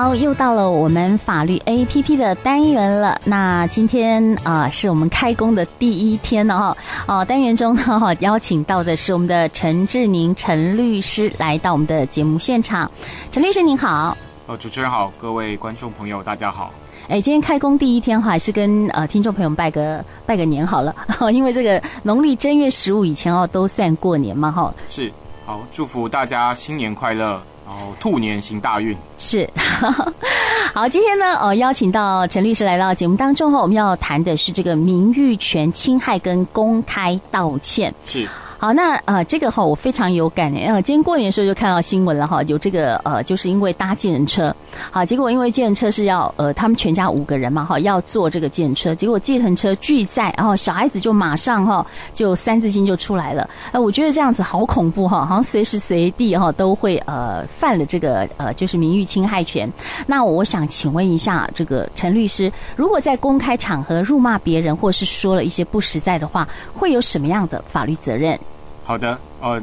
好，又到了我们法律 APP 的单元了。那今天啊、呃，是我们开工的第一天了哈。哦，单元中呢，邀请到的是我们的陈志宁陈律师来到我们的节目现场。陈律师您好。呃，主持人好，各位观众朋友大家好。哎，今天开工第一天哈，还是跟呃听众朋友们拜个拜个年好了。因为这个农历正月十五以前哦，都算过年嘛哈。是，好，祝福大家新年快乐。然后兔年行大运是，好，今天呢，呃，邀请到陈律师来到节目当中哈，我们要谈的是这个名誉权侵害跟公开道歉是。好，那呃，这个哈，我非常有感诶。呃，今天过年的时候就看到新闻了哈，有这个呃，就是因为搭计程车，好，结果因为计程车是要呃，他们全家五个人嘛哈，要坐这个计程车，结果计程车拒载，然后小孩子就马上哈，就三字经就出来了。呃，我觉得这样子好恐怖哈，好像随时随地哈都会呃犯了这个呃，就是名誉侵害权。那我想请问一下，这个陈律师，如果在公开场合辱骂别人，或是说了一些不实在的话，会有什么样的法律责任？好的，呃，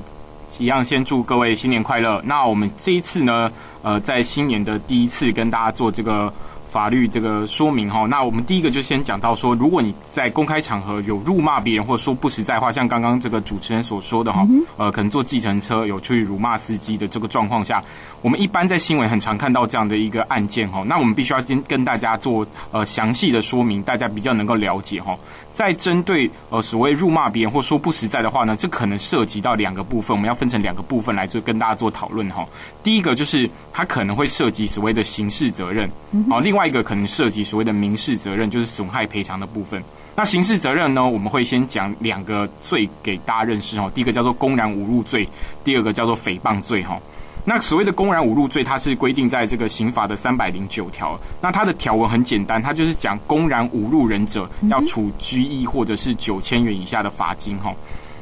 一样先祝各位新年快乐。那我们这一次呢，呃，在新年的第一次跟大家做这个。法律这个说明哈，那我们第一个就先讲到说，如果你在公开场合有辱骂别人或者说不实在话，像刚刚这个主持人所说的哈，呃，可能坐计程车有去辱骂司机的这个状况下，我们一般在新闻很常看到这样的一个案件哈，那我们必须要先跟大家做呃详细的说明，大家比较能够了解哈。在针对呃所谓辱骂别人或说不实在的话呢，这可能涉及到两个部分，我们要分成两个部分来做跟大家做讨论哈。第一个就是它可能会涉及所谓的刑事责任，好，另外。一个可能涉及所谓的民事责任，就是损害赔偿的部分。那刑事责任呢，我们会先讲两个罪给大家认识哈。第一个叫做公然侮辱罪，第二个叫做诽谤罪哈。那所谓的公然侮辱罪，它是规定在这个刑法的三百零九条。那它的条文很简单，它就是讲公然侮辱人者要处拘役或者是九千元以下的罚金哈。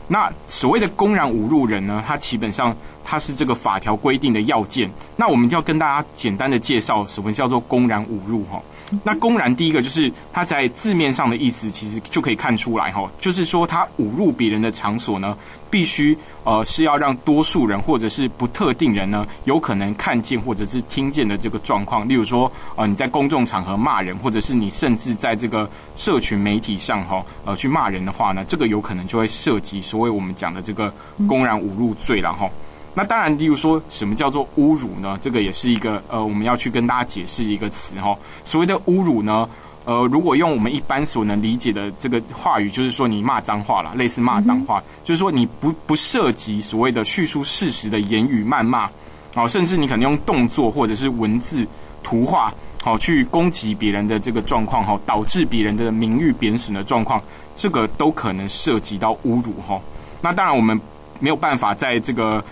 那所谓的公然侮辱人呢，它基本上它是这个法条规定的要件。那我们就要跟大家简单的介绍什么叫做公然侮辱哈。那公然第一个就是它在字面上的意思，其实就可以看出来哈，就是说他侮辱别人的场所呢，必须呃是要让多数人或者是不特定人呢有可能看见或者是听见的这个状况。例如说呃你在公众场合骂人，或者是你甚至在这个社群媒体上哈呃去骂人的话呢，这个有可能就会涉及所谓我们讲的这个公然侮辱罪了哈。那当然，例如说什么叫做侮辱呢？这个也是一个呃，我们要去跟大家解释一个词哈。所谓的侮辱呢，呃，如果用我们一般所能理解的这个话语，就是说你骂脏话啦，类似骂脏话，就是说你不不涉及所谓的叙述事实的言语谩骂，哦，甚至你可能用动作或者是文字、图画，好去攻击别人的这个状况哈，导致别人的名誉贬损的状况，这个都可能涉及到侮辱哈。那当然我们没有办法在这个。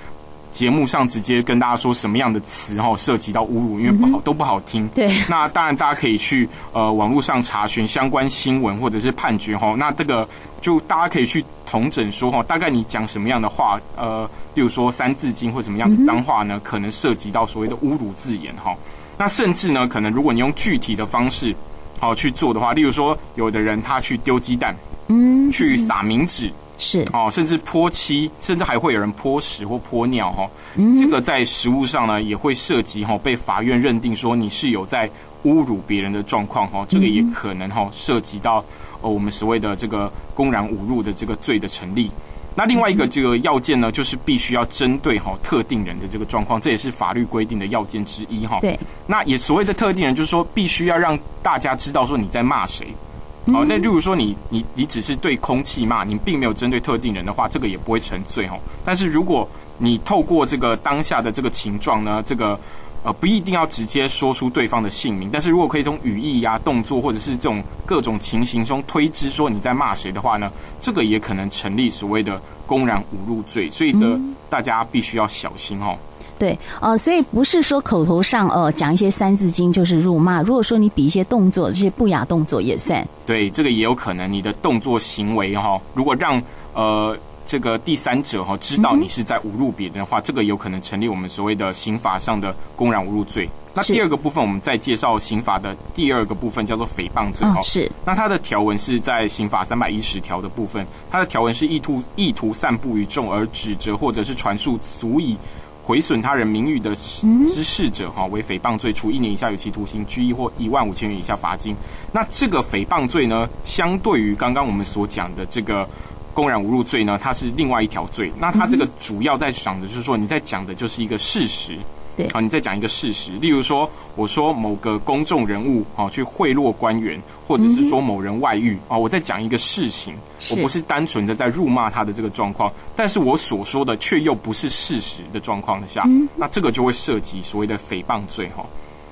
节目上直接跟大家说什么样的词哈，涉及到侮辱，因为不好都不好听。对，那当然大家可以去呃网络上查询相关新闻或者是判决哈。那这个就大家可以去统整说哈，大概你讲什么样的话，呃，例如说三字经或什么样的脏话呢，可能涉及到所谓的侮辱字眼哈。那甚至呢，可能如果你用具体的方式好去做的话，例如说有的人他去丢鸡蛋，嗯，去撒冥纸。是哦，甚至泼漆，甚至还会有人泼屎或泼尿哈。嗯，这个在实物上呢，也会涉及哈，被法院认定说你是有在侮辱别人的状况哈。这个也可能哈涉及到呃我们所谓的这个公然侮辱的这个罪的成立。那另外一个这个要件呢，就是必须要针对哈特定人的这个状况，这也是法律规定的要件之一哈。对，那也所谓的特定人，就是说必须要让大家知道说你在骂谁。好，那例如果说你你你只是对空气骂，你并没有针对特定人的话，这个也不会成罪哈。但是如果你透过这个当下的这个情状呢，这个呃不一定要直接说出对方的姓名，但是如果可以从语义呀、动作或者是这种各种情形中推知说你在骂谁的话呢，这个也可能成立所谓的公然侮辱罪。所以呢，大家必须要小心哈。对，呃，所以不是说口头上呃讲一些三字经就是辱骂。如果说你比一些动作，这些不雅动作也算。对，这个也有可能，你的动作行为哈，如果让呃这个第三者哈知道你是在侮辱别人的话，嗯，这个有可能成立我们所谓的刑法上的公然侮辱罪。那第二个部分，我们再介绍刑法的第二个部分，叫做诽谤罪哈，哦。是。那它的条文是在刑法三百一十条的部分，它的条文是意图意图散布于众而指责或者是传述足以。毁损他人名誉的之事者，哈，为诽谤罪，处一年以下有期徒刑、拘役或一万五千元以下罚金。那这个诽谤罪呢，相对于刚刚我们所讲的这个公然侮辱罪呢，它是另外一条罪。那它这个主要在讲的就是说，你在讲的就是一个事实。对啊，你再讲一个事实，例如说，我说某个公众人物啊去贿赂官员，或者是说某人外遇啊，我在讲一个事情，我不是单纯的在辱骂他的这个状况，但是我所说的却又不是事实的状况下，那这个就会涉及所谓的诽谤罪哈。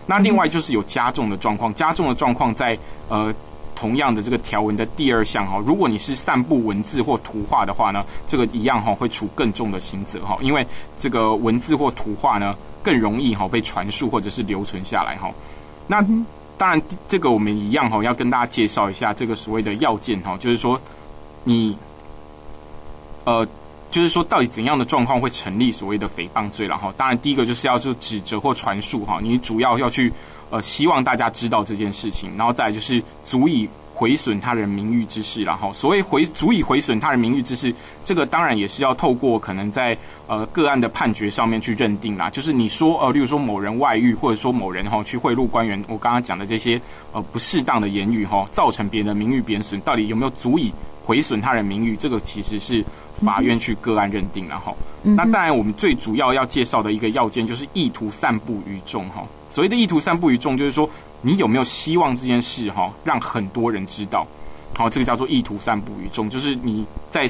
那另外就是有加重的状况，加重的状况在呃。同样的这个条文的第二项哈，如果你是散布文字或图画的话呢，这个一样哈会处更重的刑责哈，因为这个文字或图画呢更容易哈被传述或者是留存下来哈。那当然这个我们一样哈要跟大家介绍一下这个所谓的要件哈，就是说你呃就是说到底怎样的状况会成立所谓的诽谤罪了哈。当然第一个就是要就指责或传述哈，你主要要去。呃，希望大家知道这件事情，然后再来就是足以毁损他人名誉之事，然后所谓毁足以毁损他人名誉之事，这个当然也是要透过可能在呃个案的判决上面去认定啦。就是你说呃，例如说某人外遇，或者说某人哈去贿赂官员，我刚刚讲的这些呃不适当的言语哈，造成别人的名誉贬损，到底有没有足以毁损他人名誉？这个其实是法院去个案认定，然后那当然我们最主要要介绍的一个要件就是意图散布于众哈。所谓的意图散布于众，就是说你有没有希望这件事哈让很多人知道，好，这个叫做意图散布于众，就是你在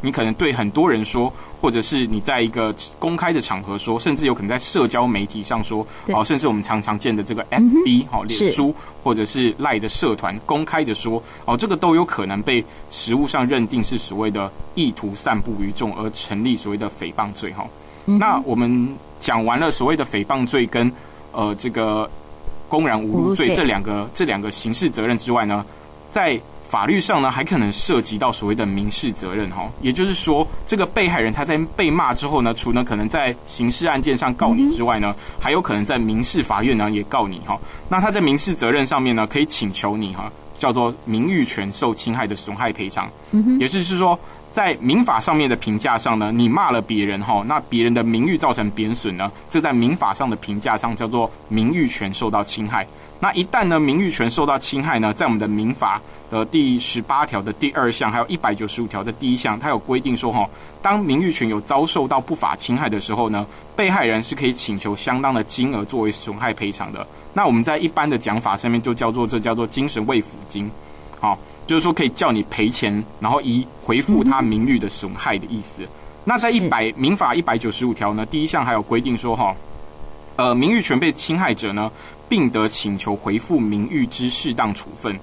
你可能对很多人说，或者是你在一个公开的场合说，甚至有可能在社交媒体上说，好，甚至我们常常见的这个 FB 好脸书或者是赖的社团公开的说，哦，这个都有可能被实物上认定是所谓的意图散布于众而成立所谓的诽谤罪哈。那我们讲完了所谓的诽谤罪跟呃，这个公然侮辱罪这两个这两个刑事责任之外呢，在法律上呢，还可能涉及到所谓的民事责任哈。也就是说，这个被害人他在被骂之后呢，除了可能在刑事案件上告你之外呢，还有可能在民事法院呢也告你哈。那他在民事责任上面呢，可以请求你哈，叫做名誉权受侵害的损害赔偿。也就是说。在民法上面的评价上呢，你骂了别人哈，那别人的名誉造成贬损呢，这在民法上的评价上叫做名誉权受到侵害。那一旦呢，名誉权受到侵害呢，在我们的民法的第十八条的第二项，还有一百九十五条的第一项，它有规定说哈，当名誉权有遭受到不法侵害的时候呢，被害人是可以请求相当的金额作为损害赔偿的。那我们在一般的讲法上面就叫做这叫做精神慰抚金，好。就是说，可以叫你赔钱，然后以回复他名誉的损害的意思。那在一百民法一百九十五条呢，第一项还有规定说，哈，呃，名誉权被侵害者呢，并得请求回复名誉之适当处分。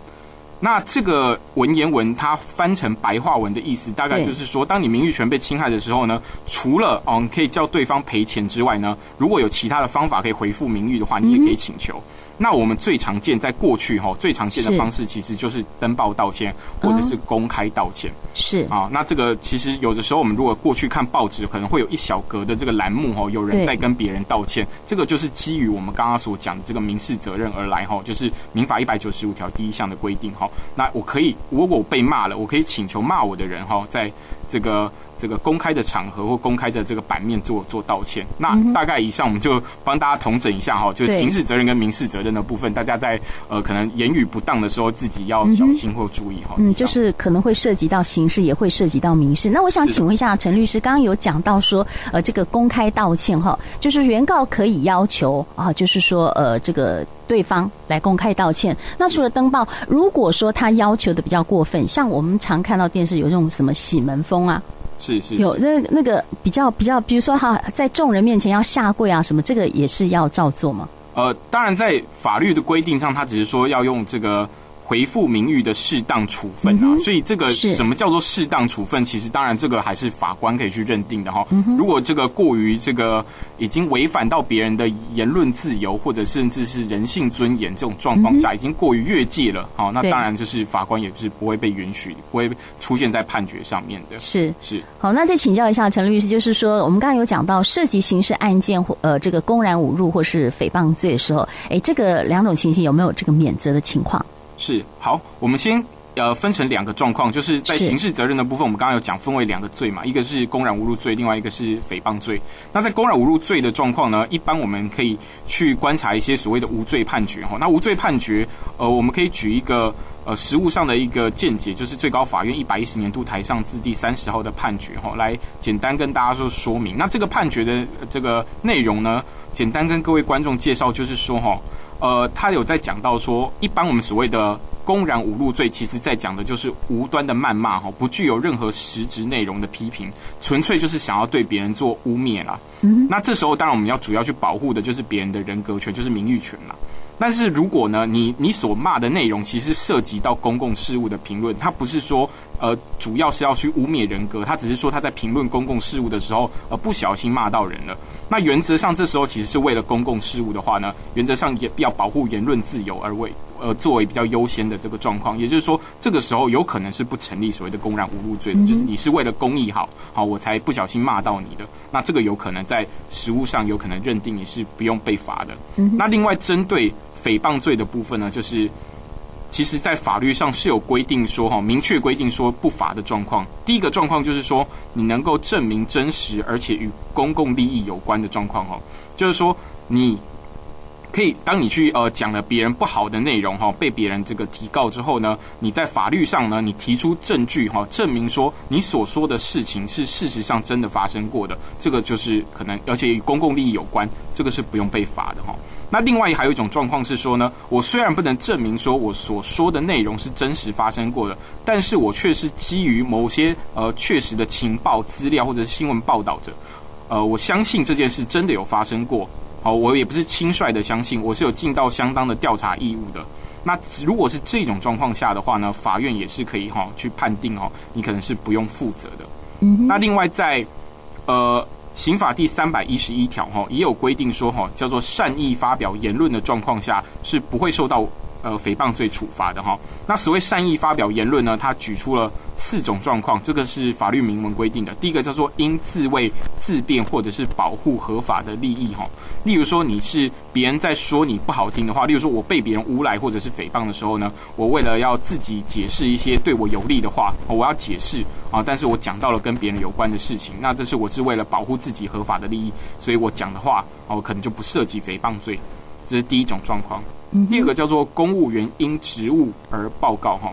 那这个文言文，它翻成白话文的意思，大概就是说，当你名誉权被侵害的时候呢，除了哦，你可以叫对方赔钱之外呢，如果有其他的方法可以回复名誉的话，你也可以请求。那我们最常见在过去哈，最常见的方式其实就是登报道歉，或者是公开道歉。是啊，那这个其实有的时候我们如果过去看报纸，可能会有一小格的这个栏目哈，有人在跟别人道歉。这个就是基于我们刚刚所讲的这个民事责任而来哈，就是民法一百九十五条第一项的规定哈。那我可以，如果我被骂了，我可以请求骂我的人哈，在这个。这个公开的场合或公开的这个版面做做道歉，那大概以上我们就帮大家统整一下哈，就是刑事责任跟民事责任的部分，大家在呃可能言语不当的时候自己要小心或注意哈。嗯，就是可能会涉及到刑事，也会涉及到民事。那我想请问一下陈律师，刚刚有讲到说，呃，这个公开道歉哈，就是原告可以要求啊，就是说呃这个对方来公开道歉。那除了登报，如果说他要求的比较过分，像我们常看到电视有这种什么洗门风啊。是是，有那那个比较比较，比如说哈，在众人面前要下跪啊什么，这个也是要照做吗？呃，当然在法律的规定上，他只是说要用这个。回复名誉的适当处分啊，所以这个什么叫做适当处分？其实当然这个还是法官可以去认定的哈。如果这个过于这个已经违反到别人的言论自由，或者甚至是人性尊严这种状况下，已经过于越界了，好，那当然就是法官也是不会被允许，不会出现在判决上面的。是是。好，那再请教一下陈律师，就是说我们刚刚有讲到涉及刑事案件或呃这个公然侮辱或是诽谤罪的时候，哎，这个两种情形有没有这个免责的情况？是好，我们先呃分成两个状况，就是在刑事责任的部分，我们刚刚有讲分为两个罪嘛，一个是公然侮辱罪，另外一个是诽谤罪。那在公然侮辱罪的状况呢，一般我们可以去观察一些所谓的无罪判决哈。那无罪判决，呃，我们可以举一个呃实务上的一个见解，就是最高法院一百一十年度台上字第三十号的判决哈，来简单跟大家说说明。那这个判决的这个内容呢，简单跟各位观众介绍，就是说哈。呃，他有在讲到说，一般我们所谓的公然侮辱罪，其实在讲的就是无端的谩骂哈，不具有任何实质内容的批评，纯粹就是想要对别人做污蔑啦。嗯，那这时候当然我们要主要去保护的就是别人的人格权，就是名誉权啦。但是如果呢，你你所骂的内容其实涉及到公共事务的评论，他不是说呃主要是要去污蔑人格，他只是说他在评论公共事务的时候呃不小心骂到人了。那原则上这时候其实是为了公共事务的话呢，原则上也要保护言论自由而为呃作为比较优先的这个状况。也就是说，这个时候有可能是不成立所谓的公然侮辱罪的，就是你是为了公益好好我才不小心骂到你的。那这个有可能在实务上有可能认定你是不用被罚的。那另外针对。诽谤罪的部分呢，就是其实，在法律上是有规定说，哈，明确规定说不罚的状况。第一个状况就是说，你能够证明真实，而且与公共利益有关的状况，哈，就是说你。可以，当你去呃讲了别人不好的内容哈，被别人这个提告之后呢，你在法律上呢，你提出证据哈，证明说你所说的事情是事实上真的发生过的，这个就是可能，而且与公共利益有关，这个是不用被罚的哈。那另外还有一种状况是说呢，我虽然不能证明说我所说的内容是真实发生过的，但是我却是基于某些呃确实的情报资料或者是新闻报道者，呃，我相信这件事真的有发生过。好，我也不是轻率的相信，我是有尽到相当的调查义务的。那如果是这种状况下的话呢，法院也是可以哈去判定哦，你可能是不用负责的。嗯，那另外在呃刑法第三百一十一条哈也有规定说哈，叫做善意发表言论的状况下是不会受到。呃，诽谤罪处罚的哈，那所谓善意发表言论呢，他举出了四种状况，这个是法律明文规定的。第一个叫做因自卫、自辩或者是保护合法的利益哈，例如说你是别人在说你不好听的话，例如说我被别人诬赖或者是诽谤的时候呢，我为了要自己解释一些对我有利的话，我要解释啊，但是我讲到了跟别人有关的事情，那这是我是为了保护自己合法的利益，所以我讲的话哦，可能就不涉及诽谤罪，这是第一种状况。第二个叫做公务员因职务而报告哈，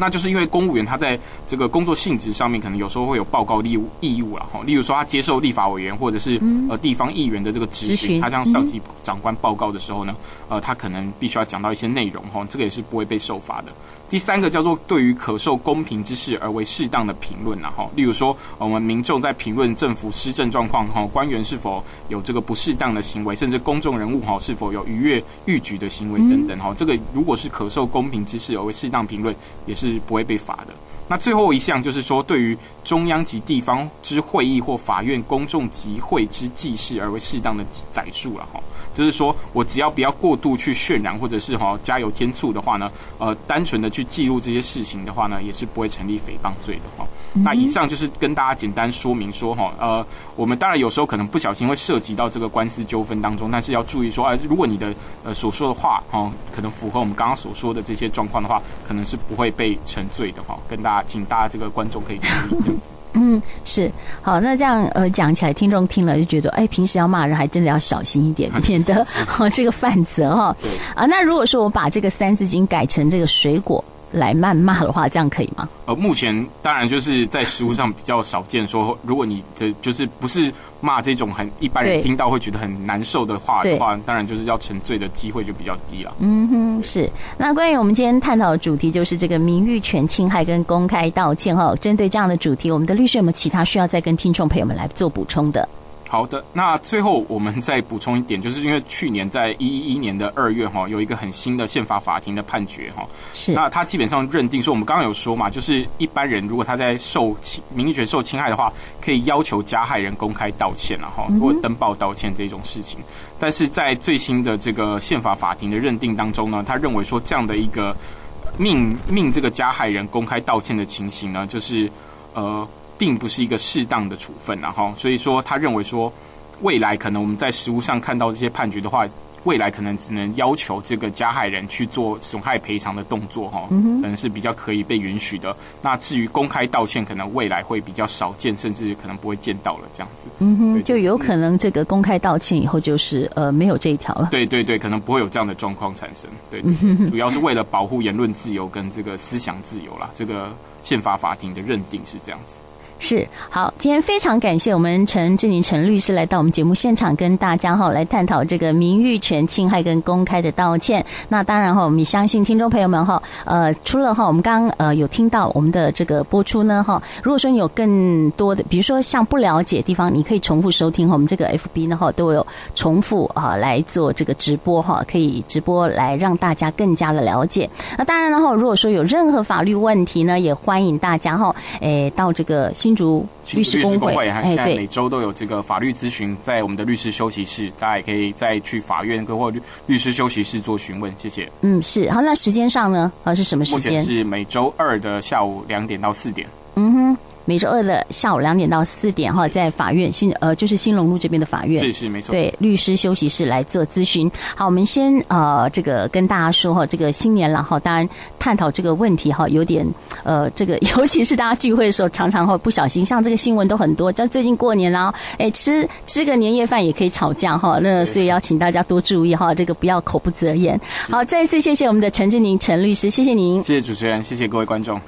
那就是因为公务员他在这个工作性质上面，可能有时候会有报告义务义务了哈。例如说，他接受立法委员或者是呃地方议员的这个质询，他向上级长官报告的时候呢，呃，他可能必须要讲到一些内容哈，这个也是不会被受罚的。第三个叫做对于可受公平之事而为适当的评论呐，哈，例如说我们民众在评论政府施政状况哈，官员是否有这个不适当的行为，甚至公众人物哈是否有逾越逾矩的行为等等哈，这个如果是可受公平之事而为适当评论，也是是不会被罚的。那最后一项就是说，对于中央及地方之会议或法院公众集会之记事而为适当的载述了哈。就是说我只要不要过度去渲染，或者是哈加油添醋的话呢，呃，单纯的去记录这些事情的话呢，也是不会成立诽谤罪的哈。那以上就是跟大家简单说明说哈，呃，我们当然有时候可能不小心会涉及到这个官司纠纷当中，但是要注意说，呃，如果你的呃所说的话哈，可能符合我们刚刚所说的这些状况的话，可能是不会被成罪的哈。跟大家，请大家这个观众可以注意。嗯，是好，那这样呃讲起来，听众听了就觉得，哎，平时要骂人还真的要小心一点，免得哦这个犯责哈。啊，那如果说我把这个三字经改成这个水果来谩骂的话，这样可以吗？呃，目前当然就是在实物上比较少见说，说如果你的就是不是骂这种很一般人听到会觉得很难受的话的话，当然就是要沉醉的机会就比较低了。嗯哼，是。那关于我们今天探讨的主题就是这个名誉权侵害跟公开道歉哈，针对这样的主题，我们的律师有没有其他需要再跟听众朋友们来做补充的？好的，那最后我们再补充一点，就是因为去年在一一一年的二月哈，有一个很新的宪法法庭的判决哈，是那他基本上认定说，我们刚刚有说嘛，就是一般人如果他在受侵名誉权受侵害的话，可以要求加害人公开道歉了哈，或登报道歉这种事情。但是在最新的这个宪法法庭的认定当中呢，他认为说这样的一个命命这个加害人公开道歉的情形呢，就是呃。并不是一个适当的处分，然后所以说他认为说，未来可能我们在实务上看到这些判决的话，未来可能只能要求这个加害人去做损害赔偿的动作哈，可能是比较可以被允许的。那至于公开道歉，可能未来会比较少见，甚至可能不会见到了这样子。嗯哼，就有可能这个公开道歉以后就是呃没有这一条了。对对对，可能不会有这样的状况产生。对，主要是为了保护言论自由跟这个思想自由啦。这个宪法法庭的认定是这样子。是好，今天非常感谢我们陈志宁陈律师来到我们节目现场，跟大家哈来探讨这个名誉权侵害跟公开的道歉。那当然哈，我们也相信听众朋友们哈，呃，除了哈我们刚刚呃有听到我们的这个播出呢哈，如果说你有更多的，比如说像不了解的地方，你可以重复收听哈，我们这个 FB 呢哈都有重复啊来做这个直播哈，可以直播来让大家更加的了解。那当然了哈，如果说有任何法律问题呢，也欢迎大家哈，诶到这个。竹律师公会，现在每周都有这个法律咨询，在我们的律师休息室，大家也可以再去法院跟或律律师休息室做询问。谢谢。嗯，是好。那时间上呢？呃，是什么时间？目前是每周二的下午两点到四点。每周二的下午两点到四点哈，在法院新呃就是新隆路这边的法院，是是没错，对律师休息室来做咨询。好，我们先呃这个跟大家说哈，这个新年了哈，当然探讨这个问题哈，有点呃这个，尤其是大家聚会的时候，常常会不小心，像这个新闻都很多，像最近过年啦，哎吃吃个年夜饭也可以吵架哈，那所以要请大家多注意哈，这个不要口不择言。好，再一次谢谢我们的陈志宁陈律师，谢谢您，谢谢主持人，谢谢各位观众。